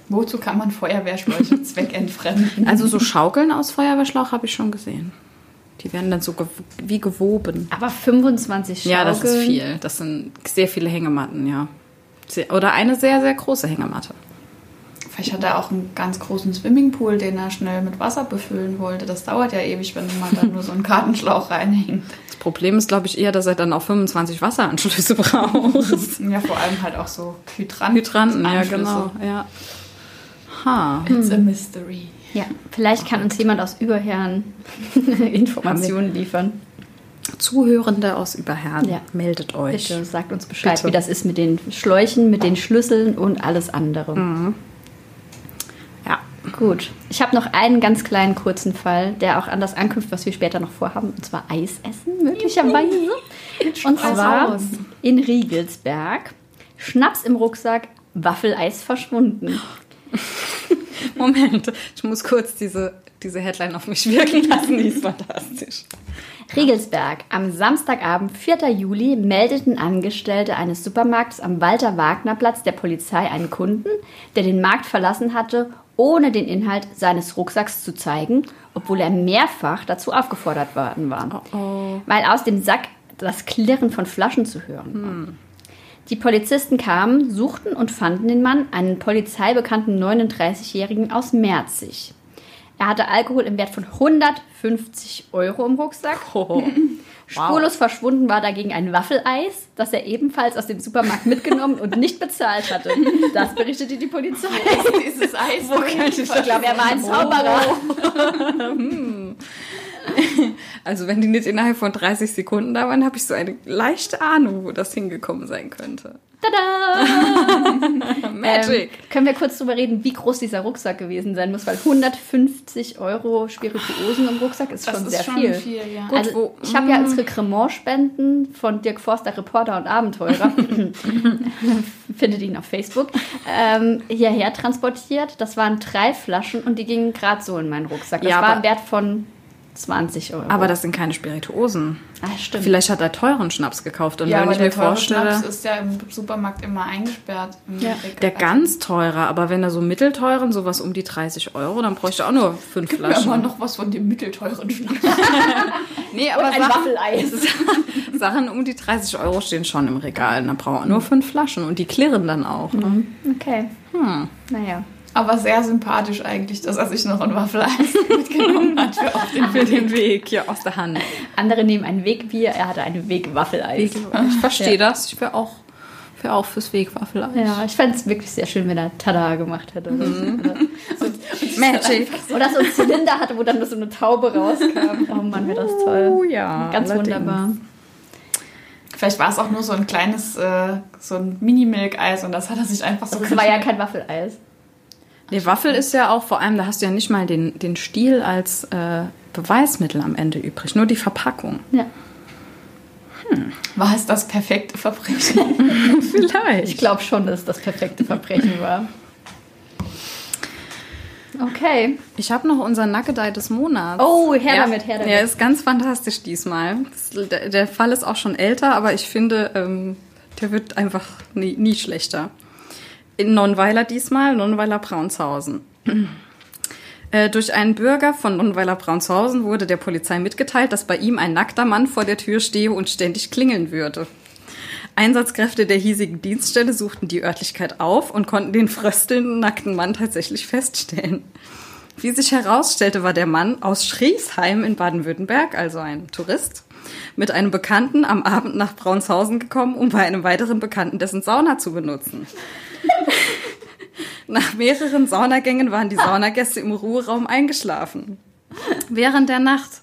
Wozu kann man Feuerwehrschläuche zweckentfremden? Also so Schaukeln aus Feuerwehrschlauch habe ich schon gesehen. Die werden dann so gew wie gewoben. Aber 25 Schaukeln. Ja, das ist viel. Das sind sehr viele Hängematten, ja. Oder eine sehr, sehr große Hängematte. Vielleicht hat er auch einen ganz großen Swimmingpool, den er schnell mit Wasser befüllen wollte. Das dauert ja ewig, wenn man da nur so einen Kartenschlauch reinhängt. Das Problem ist, glaube ich, eher, dass er dann auch 25 Wasseranschlüsse braucht. Ja, vor allem halt auch so Hydranten. Hydranten, ja, genau. Ja. Ha. It's a mystery. Ja, vielleicht kann uns jemand aus Überherren Informationen liefern. Zuhörende aus Überherren, Ja. meldet euch. Bitte sagt uns Bescheid, Bitte. wie das ist mit den Schläuchen, mit den Schlüsseln und alles andere. Ja. Gut. Ich habe noch einen ganz kleinen kurzen Fall, der auch an das anknüpft, was wir später noch vorhaben, und zwar Eis essen, möglicherweise. Und zwar in Riegelsberg. Schnaps im Rucksack, Waffeleis verschwunden. Moment, ich muss kurz diese, diese Headline auf mich wirken lassen, die ist fantastisch. Riegelsberg. Am Samstagabend, 4. Juli, meldeten Angestellte eines Supermarkts am Walter-Wagner-Platz der Polizei einen Kunden, der den Markt verlassen hatte, ohne den Inhalt seines Rucksacks zu zeigen, obwohl er mehrfach dazu aufgefordert worden war. Weil aus dem Sack das Klirren von Flaschen zu hören war. Die Polizisten kamen, suchten und fanden den Mann, einen polizeibekannten 39-Jährigen aus Merzig. Er hatte Alkohol im Wert von 150 Euro im Rucksack. Spurlos verschwunden war dagegen ein Waffeleis, das er ebenfalls aus dem Supermarkt mitgenommen und nicht bezahlt hatte. Das berichtete die Polizei. Dieses Eis. Wo kann ich Ich glaube, er war ein Zauberer. Also wenn die nicht innerhalb von 30 Sekunden da waren, habe ich so eine leichte Ahnung, wo das hingekommen sein könnte. Tada! Magic. Ähm, können wir kurz drüber reden, wie groß dieser Rucksack gewesen sein muss? Weil 150 Euro Spirituosen im Rucksack ist Das schon ist sehr schon viel. viel, ja. Gut, also, wo- ich habe ja als Rekrementspenden von Dirk Forster, Reporter und Abenteurer, findet ihn auf Facebook, ähm, hierher transportiert. Das waren drei Flaschen und die gingen gerade so in meinen Rucksack. Das Ja, war ein Wert von 20 Euro. Aber das sind keine Spirituosen. ah, stimmt. Vielleicht hat er teuren Schnaps gekauft. Und Ja, wenn aber ich der mir teure vorstelle, Schnaps ist ja im Supermarkt immer eingesperrt. im Ja. Der ganz teure, aber wenn er so mittelteuren, sowas um die 30 Euro, dann bräuchte er auch nur fünf Gib mir aber Flaschen. noch was von dem mittelteuren Schnaps. nee, und aber ein Sachen, Waffeleis. Sachen um die 30 Euro stehen schon im Regal. Und dann braucht er nur fünf Flaschen und die klirren dann auch. Ne? Okay. Hm. Naja. Aber sehr sympathisch eigentlich, dass er sich noch ein Waffeleis mitgenommen hat für auf den Für den Weg hier aus der Hand. Andere nehmen ein Wegbier, er hatte ein Wegwaffeleis. Ich verstehe das. Ich wäre auch, wär auch fürs Wegwaffeleis. Ja, ich fände es wirklich sehr schön, wenn er Tada gemacht hätte. Oder, Mhm. so. Magic. oder so einen Zylinder hatte, wo dann so eine Taube rauskam. Oh Mann, wäre das Oh toll. ja. Ganz allerdings. wunderbar. Vielleicht war es auch nur so ein kleines, äh, so ein Mini-Milk-Eis und das hat er sich einfach so Das war ja kein Waffeleis. Die Waffel ist ja auch vor allem, da hast du ja nicht mal den, den Stiel als äh, Beweismittel am Ende übrig, nur die Verpackung. Ja. War es das perfekte Verbrechen? Vielleicht. Ich glaube schon, dass es das perfekte Verbrechen war. Okay. Ich habe noch unseren Nackedei des Monats. Oh, her damit, her damit. Ja, ist ganz fantastisch diesmal. Das, der, der Fall ist auch schon älter, aber ich finde, ähm, der wird einfach nie, nie schlechter. In Nonnweiler diesmal, Nonnweiler Braunshausen. Äh, Durch einen Bürger von Nonnweiler Braunshausen wurde der Polizei mitgeteilt, dass bei ihm ein nackter Mann vor der Tür stehe und ständig klingeln würde. Einsatzkräfte der hiesigen Dienststelle suchten die Örtlichkeit auf und konnten den fröstelnden nackten Mann tatsächlich feststellen. Wie sich herausstellte, war der Mann aus Schriesheim in Baden-Württemberg, also ein Tourist, mit einem Bekannten am Abend nach Braunshausen gekommen, um bei einem weiteren Bekannten dessen Sauna zu benutzen. Nach mehreren Saunagängen waren die Saunagäste im Ruheraum eingeschlafen. Während der Nacht,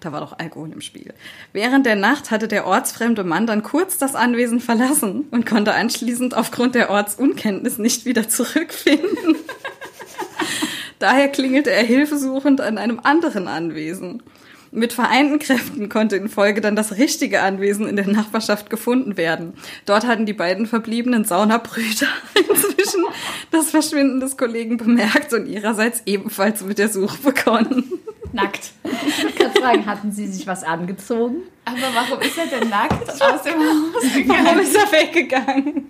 da war doch Alkohol im Spiel, während der Nacht hatte der ortsfremde Mann dann kurz das Anwesen verlassen und konnte anschließend aufgrund der Ortsunkenntnis nicht wieder zurückfinden. Daher klingelte er hilfesuchend an einem anderen Anwesen. Mit vereinten Kräften konnte in Folge dann das richtige Anwesen in der Nachbarschaft gefunden werden. Dort hatten die beiden verbliebenen Saunabrüder inzwischen das Verschwinden des Kollegen bemerkt und ihrerseits ebenfalls mit der Suche begonnen. Nackt. Ich kann fragen, hatten Sie sich was angezogen? Aber warum ist er denn nackt aus dem Haus gegangen? Warum ist er weggegangen?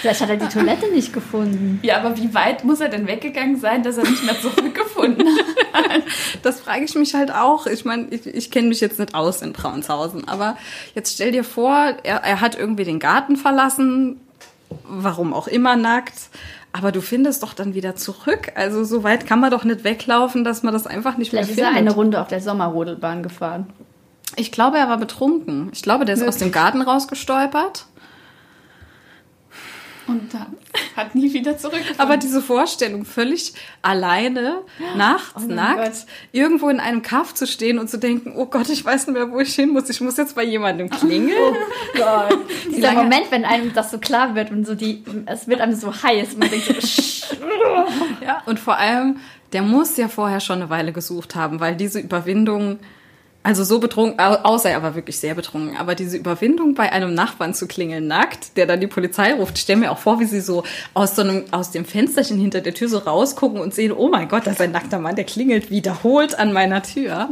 Vielleicht hat er die Toilette nicht gefunden. Ja, aber wie weit muss er denn weggegangen sein, dass er nicht mehr zurückgefunden hat? Das frage ich mich halt auch. Ich meine, ich, ich kenne mich jetzt nicht aus in Braunshausen, aber jetzt stell dir vor, er, er hat irgendwie den Garten verlassen, warum auch immer nackt. Aber du findest doch dann wieder zurück. Also so weit kann man doch nicht weglaufen, dass man das einfach nicht Vielleicht ist mehr er findet. eine Runde auf der Sommerrodelbahn gefahren. Ich glaube, er war betrunken. Ich glaube, der ist aus dem Garten rausgestolpert. Und dann hat nie wieder zurückgefunden. Aber diese Vorstellung, völlig alleine, nachts, Oh nackt, Gott. irgendwo in einem Kaff zu stehen und zu denken, oh Gott, ich weiß nicht mehr, wo ich hin muss. Ich muss jetzt bei jemandem klingeln. Gott. Dieser Moment, wenn einem das so klar wird und so die, es wird einem so heiß. Man denkt so. Ja, und vor allem, der muss ja vorher schon eine Weile gesucht haben, weil diese Überwindung, also so betrunken, au- außer er war wirklich sehr betrunken, aber diese Überwindung bei einem Nachbarn zu klingeln nackt, der dann die Polizei ruft, stell mir auch vor, wie sie so aus so einem, aus dem Fensterchen hinter der Tür so rausgucken und sehen, oh mein Gott, da ist ein nackter Mann, der klingelt wiederholt an meiner Tür.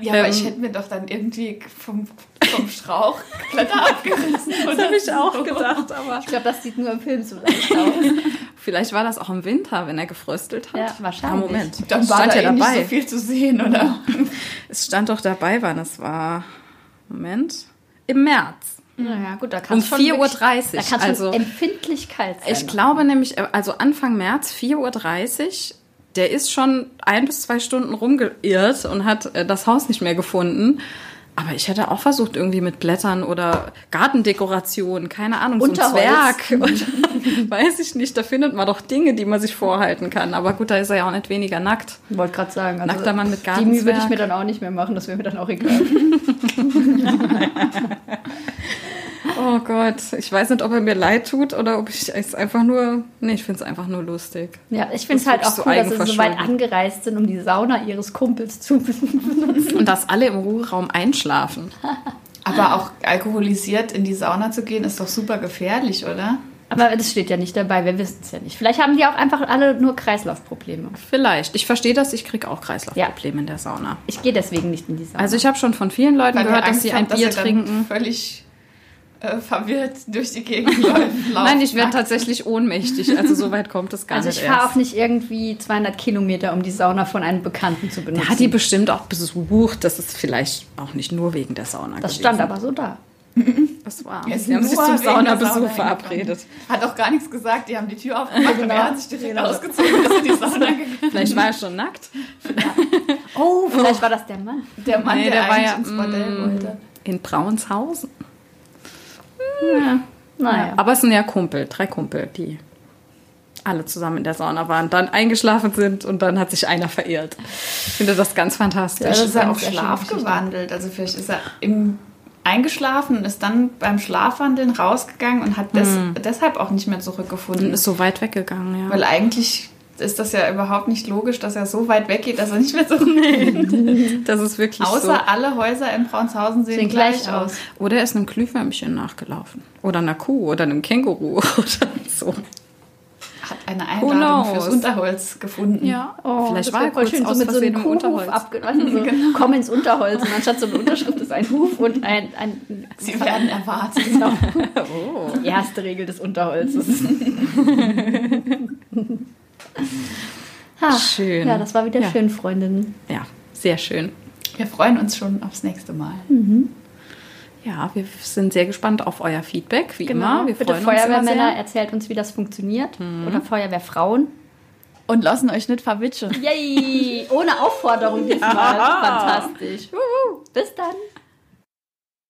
Ja, aber ähm, ich hätte mir doch dann irgendwie vom, vom Strauch Blätter abgerissen. Das habe ich auch gedacht, aber Ich glaube, das sieht nur im Film so leicht aus. vielleicht war das auch im Winter, wenn er gefröstelt hat. Ja, wahrscheinlich. Ah, Moment, Dann es war stand da ja eh dabei. nicht so viel zu sehen, oder? Es stand doch dabei, wann es war. Moment. Im März. Naja, gut, da Um kann es schon 4.30 Uhr. Da kann es Also, empfindlich kalt sein. ich glaube nämlich, äh, also Anfang März, 4.30 Uhr, der ist schon ein bis zwei Stunden rumgeirrt und hat äh, das Haus nicht mehr gefunden. Aber ich hätte auch versucht, irgendwie mit Blättern oder Gartendekorationen, keine Ahnung, so ein Unterholz. Zwerg. Und, weiß ich nicht, da findet man doch Dinge, die man sich vorhalten kann. Aber gut, da ist er ja auch nicht weniger nackt. Ich wollte gerade sagen, also Nackter Mann mit die Mühe würde ich Gartenzwerg. mir dann auch nicht mehr machen, das wäre mir dann auch egal. Oh Gott, ich weiß nicht, ob er mir leid tut oder ob ich es einfach nur. Nee, ich finde es einfach nur lustig. Ja, ich finde es halt auch so cool, dass sie so weit angereist sind, um die Sauna ihres Kumpels zu benutzen. Und dass alle im Ruheraum einschlafen. Aber auch alkoholisiert in die Sauna zu gehen, ist doch super gefährlich, oder? Aber das steht ja nicht dabei, wir wissen es ja nicht. Vielleicht haben die auch einfach alle nur Kreislaufprobleme. Vielleicht. Ich verstehe das, ich kriege auch Kreislaufprobleme in der Sauna. Ich gehe deswegen nicht in die Sauna. Also ich habe schon von vielen Leuten Weil gehört, dass sie ein dass Bier dann trinken. Völlig äh, verwirrt durch die Gegend läuft. Nein, ich werde tatsächlich ohnmächtig. Also so weit kommt es gar Also nicht ich fahre auch nicht irgendwie 200 Kilometer, um die Sauna von einem Bekannten zu benutzen. Der hat die bestimmt auch besucht. Das ist vielleicht auch nicht nur wegen der Sauna das gewesen. stand aber so da. Das war. Er ist Sie haben sich nur zum Saunabesuch Sauna verabredet. Hat auch gar nichts gesagt. Die haben die Tür aufgemacht und Genau. er hat sich direkt ausgezogen und ist in die Sauna gegangen. Vielleicht war er schon nackt. Oh, vielleicht war das der Mann. Der Mann, Nee, der, der war eigentlich ja, ins Bordell mm, wollte. In Braunshausen. Naja. Aber es sind ja Kumpel, drei Kumpel, die alle zusammen in der Sauna waren, dann eingeschlafen sind und dann hat sich einer verirrt. Ich finde das ganz fantastisch. Vielleicht das ist er eine sehr Schlaf gewandelt. Also vielleicht ist er im, eingeschlafen und ist dann beim Schlafwandeln rausgegangen und hat des, deshalb auch nicht mehr und zurückgefunden. ist so weit weggegangen, ja. Weil eigentlich ist das ja überhaupt nicht logisch, dass er so weit weggeht, dass er nicht mehr so Das ist wirklich Außer so. alle Häuser in Braunshausен sehen, Sehen gleich, gleich aus. Oder er ist einem Glühwürmchen nachgelaufen. Oder einer Kuh oder einem Känguru oder so. Hat eine Einladung fürs Unterholz gefunden. Ja, Oh, vielleicht das war er voll kurz schön, so aus mit so einem im Kuhhof Unterholz. abge weißt du, so, komm ins Unterholz und anstatt so eine Unterschrift ist ein Huf und ein, ein Sie werden erwartet. genau, Oh. die erste Regel des Unterholzes. Ah, Schön. Ja, das war wieder Ja. schön, Freundinnen. Ja, sehr schön. Wir freuen uns schon aufs nächste Mal. Ja, wir sind sehr gespannt auf euer Feedback, wie immer. Wir Bitte freuen uns Feuerwehrmänner, sehr. erzählt uns, wie das funktioniert. Oder Feuerwehrfrauen. Und lassen euch nicht verwitschen. Yay! Ohne Aufforderung diesmal. Fantastisch. Bis dann.